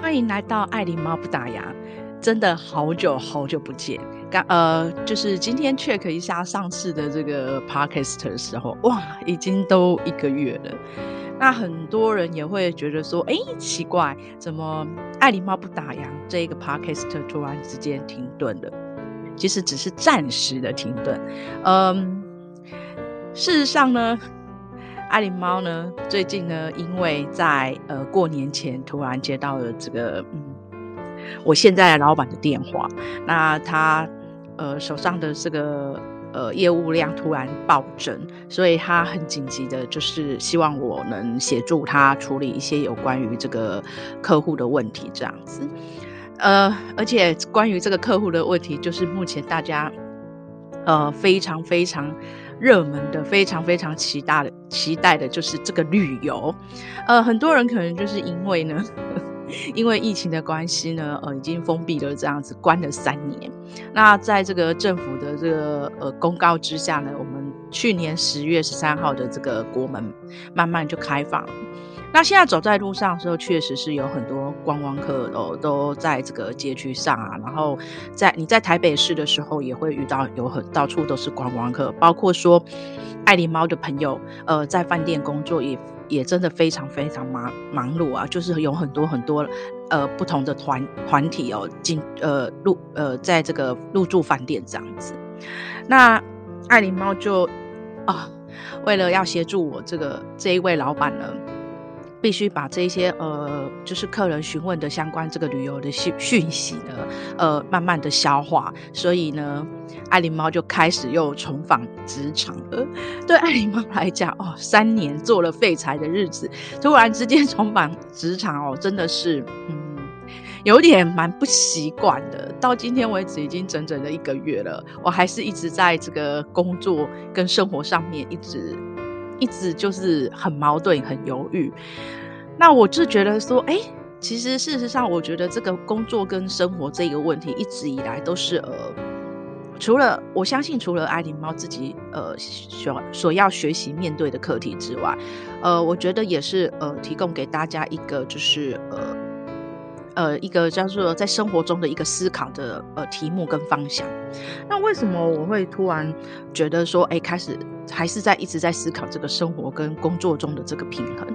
欢迎来到爱琳猫不打烊，真的好久好久不见。刚呃，就是今天 check 一下上次的这个 podcast 的时候，哇，已经都一个月了。那很多人也会觉得说，哎，奇怪，怎么爱琳猫不打烊这一个 podcast 突然之间停顿了？其实只是暂时的停顿。嗯，事实上呢。爱琳猫呢，最近呢，因为在呃过年前突然接到了这个嗯，我现在的老板的电话，那他呃手上的这个呃业务量突然暴增，所以他很紧急的，就是希望我能协助他处理一些有关于这个客户的问题，这样子。呃，而且关于这个客户的问题，就是目前大家呃非常非常。热门的非常非常期待的期待的就是这个旅游，呃，很多人可能就是因为呢，因为疫情的关系呢，呃，已经封闭了这样子，关了三年。那在这个政府的这个呃公告之下呢，我们去年十月十三号的这个国门慢慢就开放。那现在走在路上的时候，确实是有很多观光客哦，都在这个街区上啊。然后在你在台北市的时候，也会遇到有很到处都是观光客，包括说爱狸猫的朋友，呃，在饭店工作也也真的非常非常忙忙碌啊，就是有很多很多呃不同的团团体哦进呃入呃在这个入住饭店这样子。那爱狸猫就啊，为了要协助我这个这一位老板呢。必须把这些呃，就是客人询问的相关这个旅游的讯讯息呢，呃，慢慢的消化。所以呢，爱琳猫就开始又重返职场了。对爱琳猫来讲，哦，三年做了废柴的日子，突然之间重返职场哦，真的是嗯，有点蛮不习惯的。到今天为止，已经整整的一个月了，我还是一直在这个工作跟生活上面一直。一直就是很矛盾，很犹豫。那我就觉得说，哎、其实事实上，我觉得这个工作跟生活这个问题，一直以来都是呃，除了我相信，除了爱琳猫自己呃所所要学习面对的课题之外，呃，我觉得也是呃，提供给大家一个就是呃呃一个叫做在生活中的一个思考的呃题目跟方向。那为什么我会突然觉得说，哎、开始？还是在一直在思考这个生活跟工作中的这个平衡。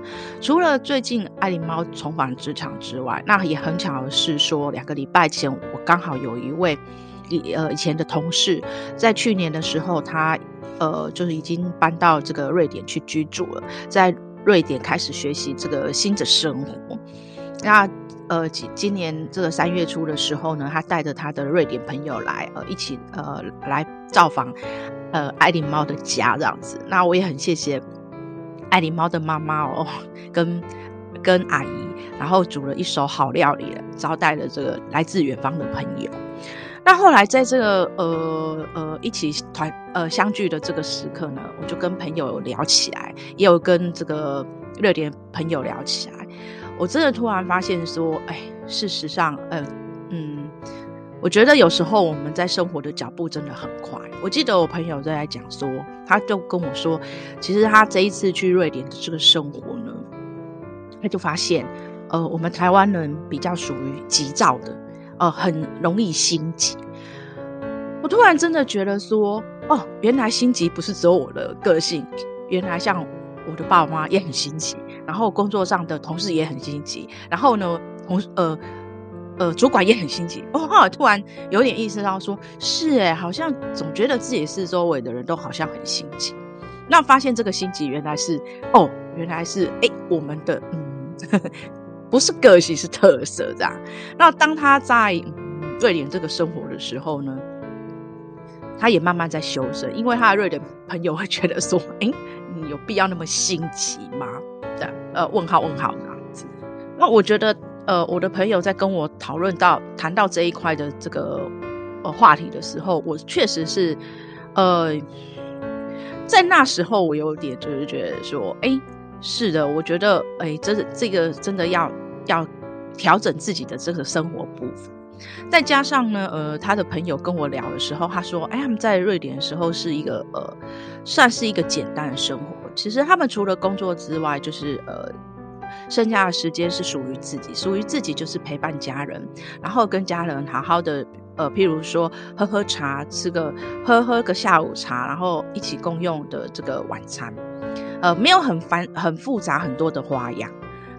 除了最近爱狸猫重返职场之外，那也很巧的是说，两个礼拜前我刚好有一位呃以前的同事，在去年的时候，他呃就是已经搬到这个瑞典去居住了，在瑞典开始学习这个新的生活。那呃今今年这个三月初的时候呢，他带着他的瑞典朋友来呃一起呃来造访。呃，爱琳猫的家这样子，那我也很谢谢爱琳猫的妈妈哦，跟跟阿姨，然后煮了一手好料理，招待了这个来自远方的朋友。那后来在这个呃呃一起团呃相聚的这个时刻呢，我就跟朋友聊起来，也有跟这个热点朋友聊起来。我真的突然发现说，哎，事实上，呃，嗯。我觉得有时候我们在生活的脚步真的很快。我记得我朋友在讲说，他就跟我说，其实他这一次去瑞典的这个生活呢，他就发现，呃，我们台湾人比较属于急躁的，呃，很容易心急。我突然真的觉得说，哦，原来心急不是只有我的个性，原来像我的爸妈也很心急，然后工作上的同事也很心急，然后呢，同呃。呃，主管也很心急。哦，后来突然有点意识到说，是哎，好像总觉得自己是周围的人都好像很心急。那发现这个心急原来是哦，原来是哎，我们的嗯，不是个性，是特色这样。那当他在、嗯、瑞典这个生活的时候呢，他也慢慢在修身，因为他的瑞典朋友会觉得说，哎，你有必要那么心急吗？这样呃，问号问号这样子。那我觉得。呃，我的朋友在跟我讨论到谈到这一块的这个呃话题的时候，我确实是呃，在那时候我有点就是觉得说，哎，是的，我觉得哎，这这个真的要要调整自己的这个生活步伐。再加上呢，呃，他的朋友跟我聊的时候，他说，哎，他们在瑞典的时候是一个呃，算是一个简单的生活。其实他们除了工作之外，就是呃。剩下的时间是属于自己，属于自己就是陪伴家人，然后跟家人好好的，呃，譬如说喝喝茶，吃个喝喝个下午茶，然后一起共用的这个晚餐，呃，没有很繁很复杂很多的花样。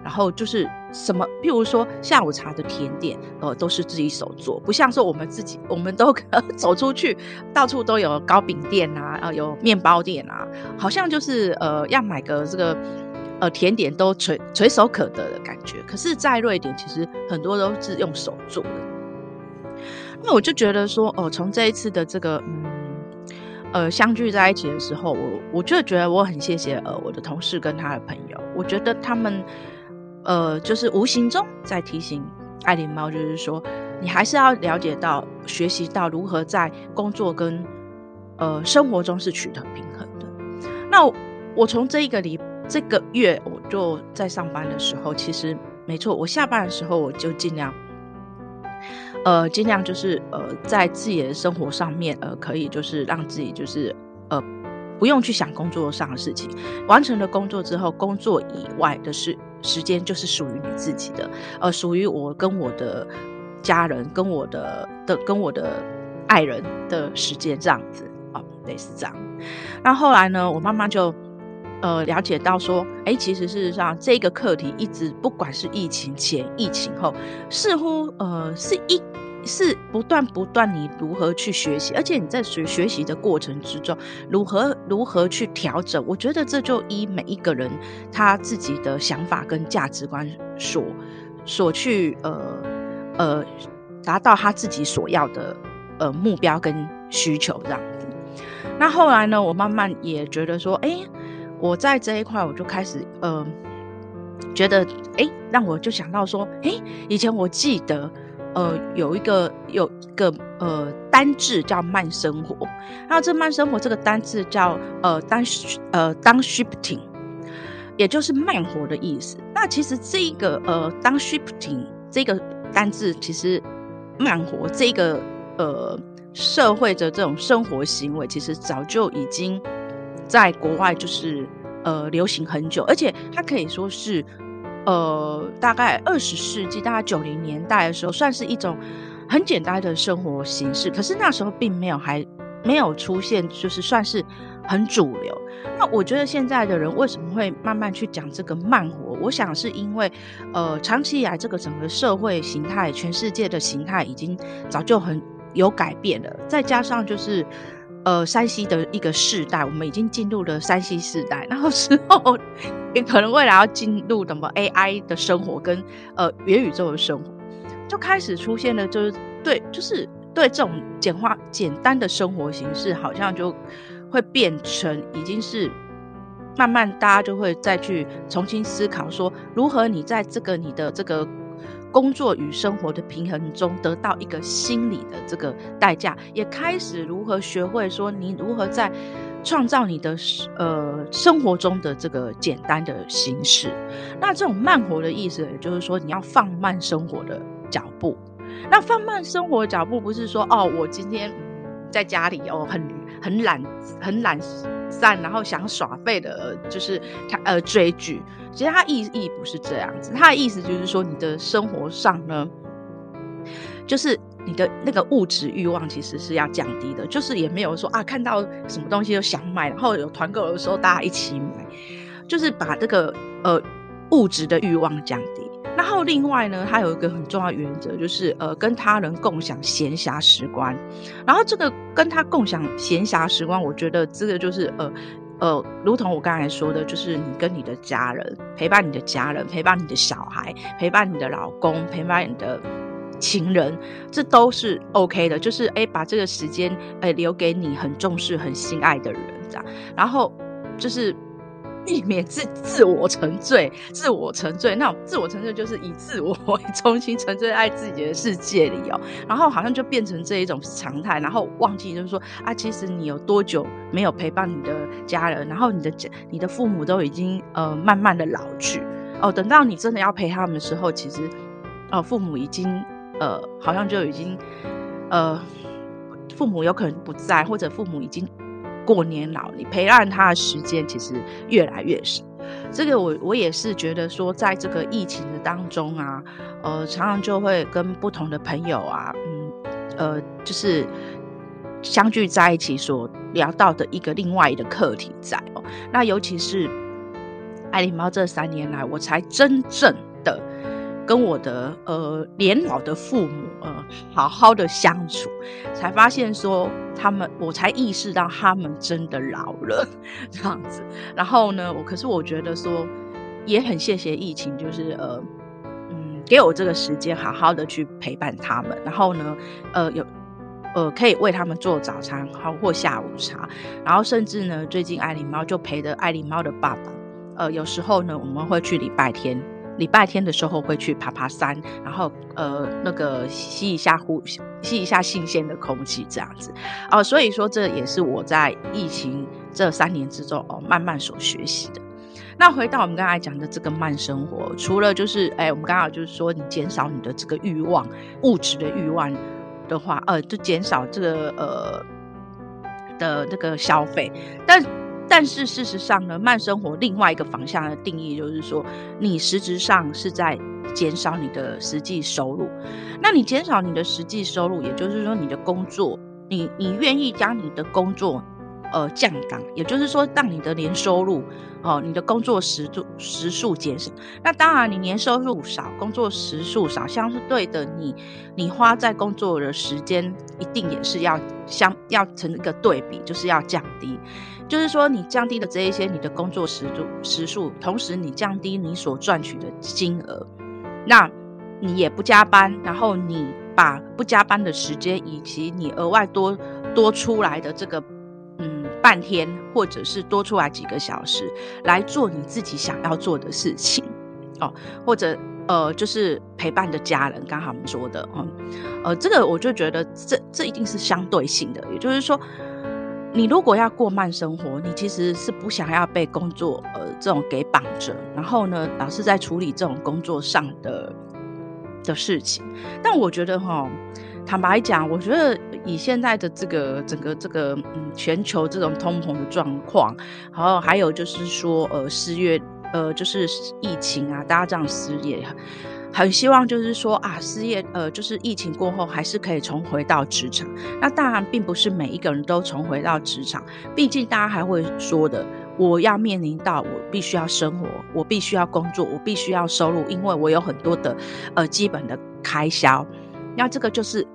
然后就是什么，譬如说下午茶的甜点，呃，都是自己手做，不像说我们自己，我们都 走出去，到处都有糕饼店啊，呃，有面包店啊，好像就是呃，要买个这个呃甜点都垂垂手可得的感觉。可是，在瑞典，其实很多都是用手做的。那我就觉得说，哦，从这一次的这个嗯呃相聚在一起的时候，我我就觉得我很谢谢呃我的同事跟他的朋友，我觉得他们。呃，就是无形中在提醒爱琳猫，就是说，你还是要了解到、学习到如何在工作跟呃生活中是取得平衡的。那我，从这一个礼这个月，我就在上班的时候，其实没错，我下班的时候我就尽量，呃，尽量就是呃，在自己的生活上面，呃，可以就是让自己就是呃。不用去想工作上的事情，完成了工作之后，工作以外的时时间就是属于你自己的，呃，属于我跟我的家人、跟我的的跟我的爱人的时间，这样子哦，类似这样。那后来呢，我妈妈就呃了解到说，哎，其实事实上这个课题一直不管是疫情前、疫情后，似乎呃是一。是不断不断，你如何去学习，而且你在学学习的过程之中，如何如何去调整？我觉得这就依每一个人他自己的想法跟价值观所所去呃呃达到他自己所要的呃目标跟需求这样子。那后来呢，我慢慢也觉得说，哎，我在这一块我就开始呃觉得，哎，让我就想到说，哎，以前我记得。呃，有一个有一个呃单字叫慢生活，然后这慢生活这个单字叫呃当呃 downshiftning，也就是慢活的意思。那其实这一个呃 downshiftning 这个单字，其实慢活这个呃社会的这种生活行为，其实早就已经在国外就是呃流行很久，而且它可以说是。呃，大概二十世纪，大概九零年代的时候，算是一种很简单的生活形式。可是那时候并没有还没有出现，就是算是很主流。那我觉得现在的人为什么会慢慢去讲这个慢活？我想是因为，呃，长期以来这个整个社会形态，全世界的形态已经早就很有改变了，再加上就是。呃山西的一个世代，我们已经进入了山西世代，那个时候也可能未来要进入什么 AI 的生活跟呃元宇宙的生活，就开始出现了，就是对，就是对这种简化简单的生活形式，好像就会变成已经是慢慢大家就会再去重新思考说，如何你在这个你的这个。工作与生活的平衡中得到一个心理的这个代价，也开始如何学会说你如何在创造你的呃生活中的这个简单的形式。那这种慢活的意思，也就是说你要放慢生活的脚步。那放慢生活脚步，不是说哦，我今天在家里哦很很懒很懒散，然后想耍废的，就是他呃追剧。其实他意义不是这样子，他的意思就是说，你的生活上呢，就是你的那个物质欲望其实是要降低的，就是也没有说啊，看到什么东西都想买，然后有团购的时候大家一起买，就是把这个呃物质的欲望降低。然后另外呢，他有一个很重要原则，就是呃跟他人共享闲暇时光。然后这个跟他共享闲暇时光，我觉得这个就是呃。呃，如同我刚才说的，就是你跟你的家人陪伴你的家人，陪伴你的小孩，陪伴你的老公，陪伴你的情人，这都是 OK 的。就是哎，把这个时间哎留给你很重视、很心爱的人，这样。然后就是。避免自自我沉醉，自我沉醉，那自我沉醉就是以自我为 中心，沉醉在自己的世界里哦，然后好像就变成这一种常态，然后忘记就是说啊，其实你有多久没有陪伴你的家人，然后你的家、你的父母都已经呃慢慢的老去哦，等到你真的要陪他们的时候，其实哦父母已经呃好像就已经呃父母有可能不在，或者父母已经。过年老，你陪伴他的时间其实越来越少。这个我我也是觉得说，在这个疫情的当中啊，呃，常常就会跟不同的朋友啊，嗯，呃，就是相聚在一起所聊到的一个另外一个课题在哦。那尤其是爱琳猫这三年来，我才真正跟我的呃年老的父母呃好好的相处，才发现说。他们，我才意识到他们真的老了 这样子。然后呢，我可是我觉得说，也很谢谢疫情，就是呃，嗯，给我这个时间好好的去陪伴他们。然后呢，呃，有呃可以为他们做早餐，好或下午茶。然后甚至呢，最近爱狸猫就陪着爱狸猫的爸爸，呃，有时候呢，我们会去礼拜天。礼拜天的时候会去爬爬山，然后呃那个吸一下呼吸一下新鲜的空气这样子哦、所以说这也是我在疫情这三年之中哦慢慢所学习的。那回到我们刚才讲的这个慢生活，除了就是哎我们刚好就是说你减少你的这个欲望物质的欲望的话，呃就减少这个呃的这个消费，但。但是事实上呢，慢生活另外一个方向的定义就是说，你实质上是在减少你的实际收入。那你减少你的实际收入，也就是说你的工作，你你愿意将你的工作呃降档，也就是说让你的年收入哦、你的工作时数时数减少。那当然，你年收入少，工作时数少，相对的你，你花在工作的时间一定也是要相要成一个对比，就是要降低。就是说，你降低了这一些你的工作时数时数，同时你降低你所赚取的金额，那你也不加班，然后你把不加班的时间以及你额外多多出来的这个半天，或者是多出来几个小时来做你自己想要做的事情哦，或者呃就是陪伴的家人，刚好我们说的嗯呃这个我就觉得这这一定是相对性的，也就是说。你如果要过慢生活，你其实是不想要被工作呃这种给绑着，然后呢，老是在处理这种工作上的的事情。但我觉得哈，坦白讲，我觉得以现在的这个整个这个嗯全球这种通膨的状况，然后还有就是说呃失业呃就是疫情啊，大家这样失业。很希望就是说啊，失业呃，就是疫情过后还是可以重回到职场。那当然，并不是每一个人都重回到职场，毕竟大家还会说的，我要面临到我必须要生活，我必须要工作，我必须要收入，因为我有很多的呃基本的开销。那这个就是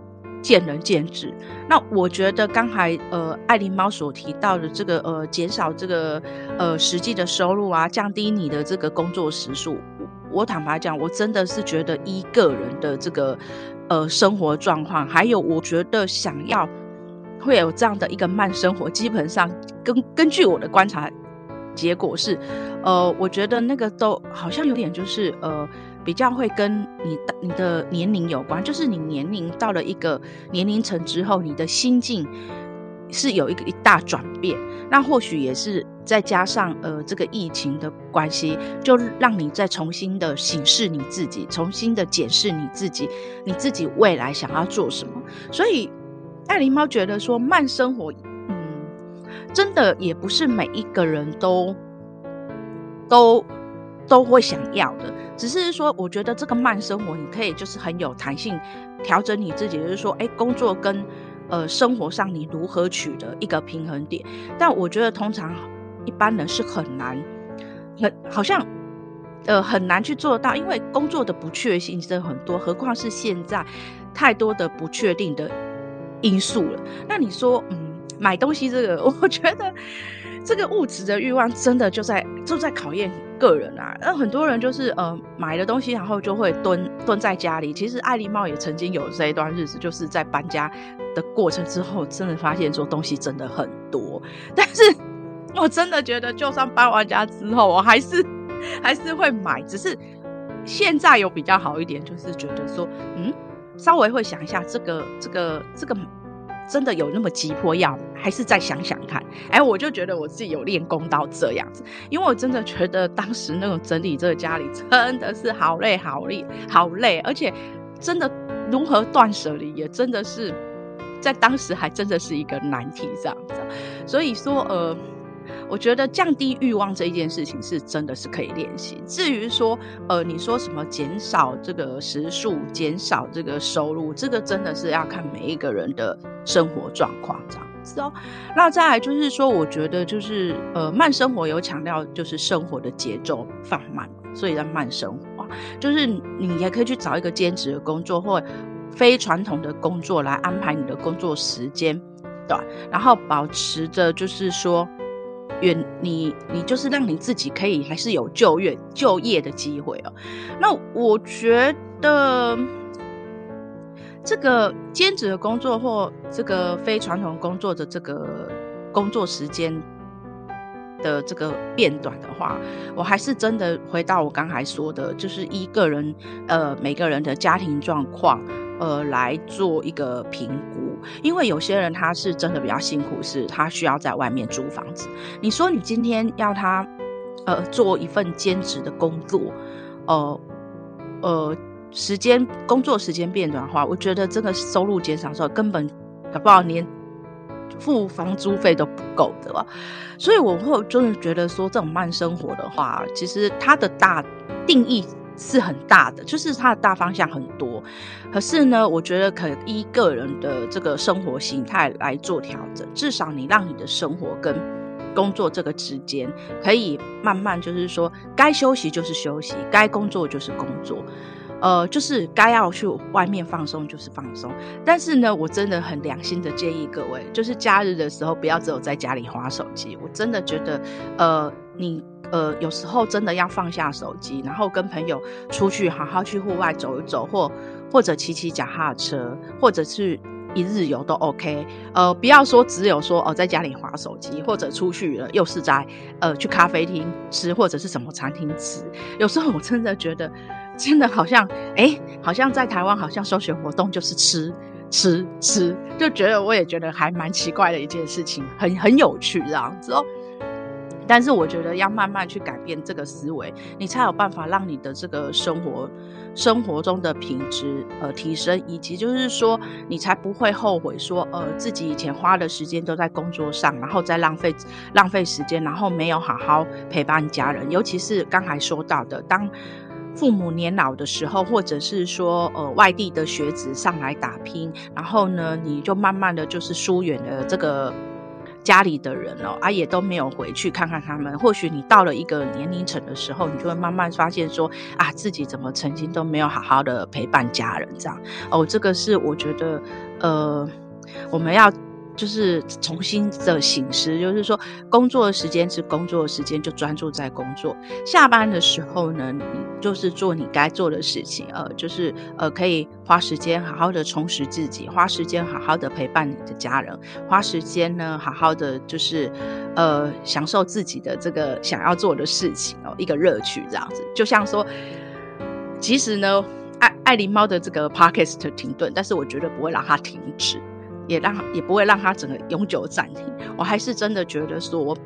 见仁见智。那我觉得刚才呃爱琳猫所提到的这个呃减少这个呃实际的收入啊，降低你的这个工作时数。我坦白讲，我真的是觉得一个人的这个呃生活状况，还有我觉得想要会有这样的一个慢生活，基本上根根据我的观察结果是，呃，我觉得那个都好像有点就是呃比较会跟你你的年龄有关，就是你年龄到了一个年龄层之后，你的心境是有一个一大转变，那或许也是。再加上呃这个疫情的关系，就让你再重新的审视你自己，重新的检视你自己，你自己未来想要做什么。所以爱琳猫觉得说慢生活，真的也不是每一个人都都都会想要的，只是说我觉得这个慢生活，你可以就是很有弹性调整你自己，就是说，哎，工作跟呃生活上你如何取得一个平衡点。但我觉得通常。一般人是很难，很好像，呃，很难去做到，因为工作的不确定性很多，何况是现在太多的不确定的因素了。那你说，嗯，买东西这个，我觉得这个物质的欲望真的就在就在考验个人啊。那很多人就是呃买了东西，然后就会蹲蹲在家里。其实爱琳猫也曾经有这一段日子，就是在搬家的过程之后，真的发现说东西真的很多，但是。我真的觉得，就算搬完家之后，我还是 还是会买。只是现在有比较好一点，就是觉得说，嗯，稍微会想一下，这个这个这个真的有那么急迫要，还是再想想看。哎，我就觉得我自己有练功到这样子，因为我真的觉得当时那种整理这个家里真的是好累好累好累，而且真的如何断舍离，也真的是在当时还真的是一个难题这样子。所以说，呃。我觉得降低欲望这一件事情是真的是可以练习。至于说，呃，你说什么减少这个时速、减少这个收入，这个真的是要看每一个人的生活状况这样子哦。那再来就是说，我觉得就是呃，慢生活有强调就是生活的节奏放慢，所以叫慢生活。就是你也可以去找一个兼职的工作或非传统的工作来安排你的工作时间。对，然后保持着就是说，远你你就是让你自己可以还是有就业就业的机会哦。那我觉得这个兼职的工作或这个非传统工作的这个工作时间的这个变短的话，我还是真的回到我刚才说的，就是一个人呃每个人的家庭状况。呃，来做一个评估，因为有些人他是真的比较辛苦，是他需要在外面租房子。你说你今天要他，呃，做一份兼职的工作，呃，呃，时间工作时间变短的话，我觉得这个收入减少的时候，根本搞不好连付房租费都不够的。所以我会真的觉得说，这种慢生活的话，其实它的大定义。是很大的，就是它的大方向很多，可是呢，我觉得可以依个人的这个生活形态来做调整。至少你让你的生活跟工作这个之间，可以慢慢就是说，该休息就是休息，该工作就是工作，呃，就是该要去外面放松就是放松。但是呢，我真的很良心的建议各位，就是假日的时候不要只有在家里划手机。我真的觉得，呃，你。呃，有时候真的要放下手机，然后跟朋友出去好好去户外走一走，或或者骑骑脚踏车，或者是一日游都 OK。呃，不要说只有说哦，在家里滑手机，或者出去了又是在呃去咖啡厅吃，或者是什么餐厅吃。有时候我真的觉得，真的好像哎，好像在台湾好像休闲活动就是吃吃吃，就觉得我也觉得还蛮奇怪的一件事情，很很有趣这样子哦。但是我觉得要慢慢去改变这个思维，你才有办法让你的这个生活生活中的品质呃提升，以及就是说你才不会后悔说呃自己以前花的时间都在工作上，然后再浪费浪费时间，然后没有好好陪伴家人。尤其是刚才说到的，当父母年老的时候，或者是说呃外地的学子上来打拼，然后呢你就慢慢的就是疏远了这个。家里的人哦，啊，也都没有回去看看他们。或许你到了一个年龄层的时候，你就会慢慢发现说，啊，自己怎么曾经都没有好好的陪伴家人这样。哦，这个是我觉得，呃，我们要。就是重新的醒思，就是说，工作的时间是工作的时间，就专注在工作。下班的时候呢，你就是做你该做的事情，呃，就是呃，可以花时间好好的充实自己，花时间好好的陪伴你的家人，花时间呢，好好的就是呃，享受自己的这个想要做的事情哦，一个乐趣这样子。就像说，其实呢，爱爱狸猫的这个 podcast 停顿，但是我绝对不会让它停止。也让也不会让它整个永久暂停。我还是真的觉得说，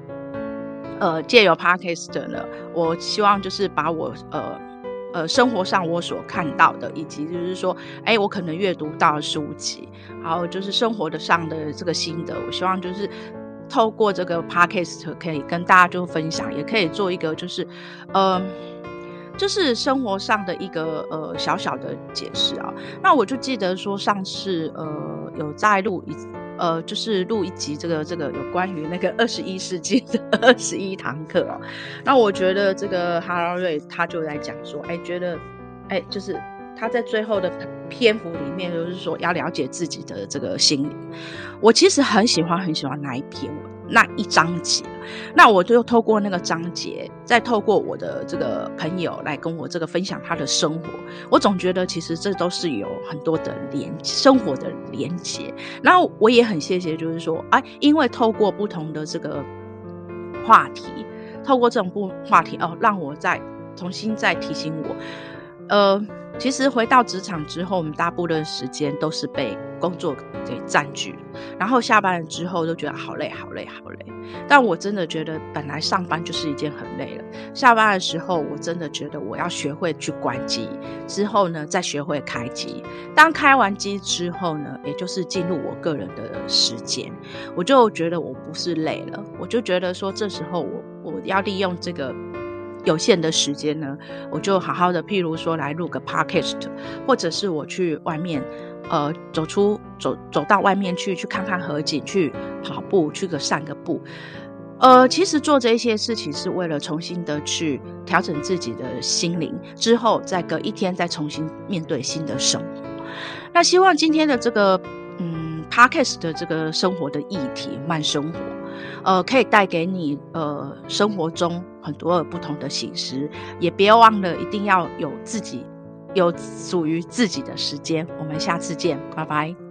呃，借由 Podcast 呢，我希望就是把我呃呃生活上我所看到的，以及就是说，哎，我可能阅读到的书籍，还有就是生活的上的这个心得，我希望就是透过这个 Podcast 可以跟大家就分享，也可以做一个就是，呃。就是生活上的一个呃小小的解释啊，那我就记得说上次呃有在录一呃就是录一集这个这个有关于那个二十一世纪的二十一堂课哦，那我觉得这个哈拉瑞他就在讲说，哎，觉得哎就是他在最后的篇幅里面就是说要了解自己的这个心理，我其实很喜欢很喜欢那一篇文。那一章节，那我就透过那个章节，再透过我的这个朋友来跟我这个分享他的生活，我总觉得其实这都是有很多的连生活的连接。然后我也很谢谢，就是说，哎，因为透过不同的这个话题，透过这种不话题哦，让我再重新再提醒我，呃，其实回到职场之后，我们大部分时间都是被工作给占据，然后下班了之后都觉得好累、好累、好累。但我真的觉得，本来上班就是一件很累了。下班的时候，我真的觉得我要学会去关机，之后呢，再学会开机。当开完机之后呢，也就是进入我个人的时间，我就觉得我不是累了，我就觉得说，这时候我我要利用这个。有限的时间呢，我就好好的，譬如说来录个 podcast，或者是我去外面，呃，走出走走到外面去，去看看河景，去跑步，去个散个步，呃，其实做这些事情是为了重新的去调整自己的心灵，之后再隔一天再重新面对新的生活。那希望今天的这个嗯 podcast 的这个生活的议题，慢生活。呃，可以带给你呃生活中很多不同的形式，也别忘了一定要有自己有属于自己的时间。我们下次见，拜拜。